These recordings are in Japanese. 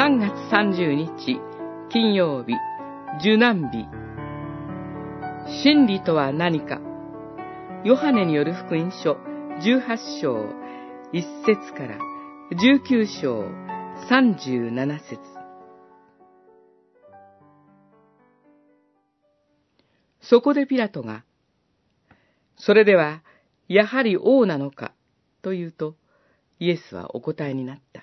3月30日金曜日受難日。真理とは何か。ヨハネによる福音書18章1節から19章37節。そこでピラトが、それでは、やはり王なのか、と言うと、イエスはお答えになった。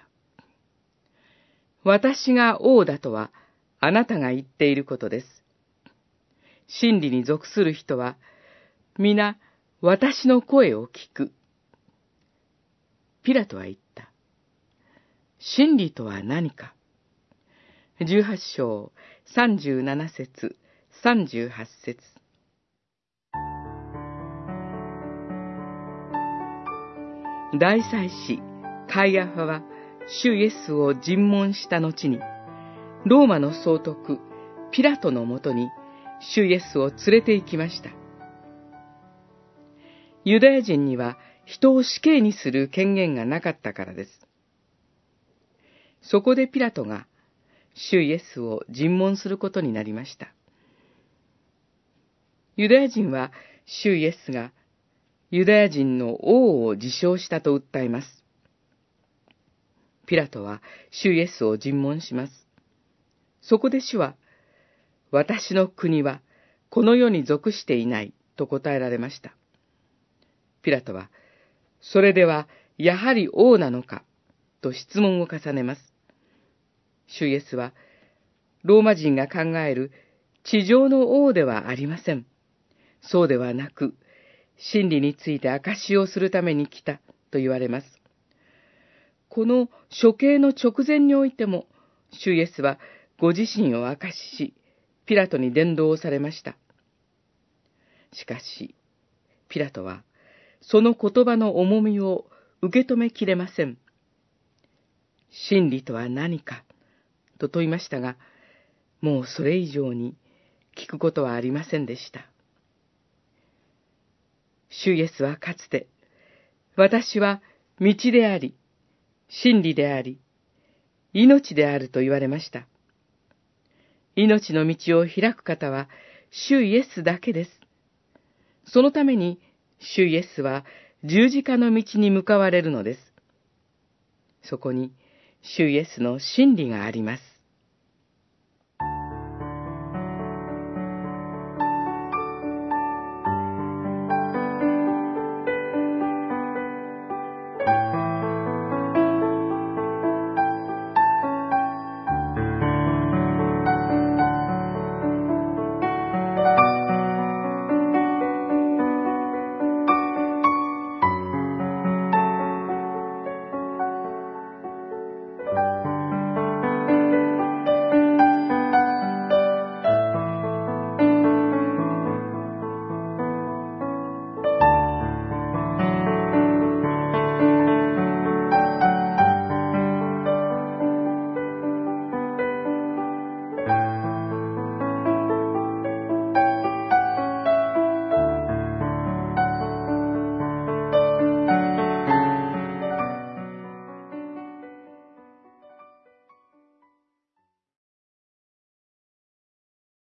私が王だとは、あなたが言っていることです。真理に属する人は、皆、私の声を聞く。ピラトは言った。真理とは何か十八章三十七節三十八節大祭司カイアファは主イエスを尋問した後にローマの総督ピラトのもとに主イエスを連れて行きましたユダヤ人には人を死刑にする権限がなかったからですそこでピラトが、主イエスを尋問することになりました。ユダヤ人は、主イエスが、ユダヤ人の王を自称したと訴えます。ピラトは、主イエスを尋問します。そこで主は、私の国は、この世に属していない、と答えられました。ピラトは、それでは、やはり王なのか、と質問を重ねます。主イエスは、ローマ人が考える地上の王ではありません。そうではなく、真理について証しをするために来たと言われます。この処刑の直前においても、主イエスはご自身を証しし、ピラトに伝道をされました。しかし、ピラトは、その言葉の重みを受け止めきれません。真理とは何かと問いましたが、もうそれ以上に聞くことはありませんでした。主イエスはかつて、私は道であり、真理であり、命であると言われました。命の道を開く方は、主イエスだけです。そのために、主イエスは十字架の道に向かわれるのです。そこに、主イエスの真理があります。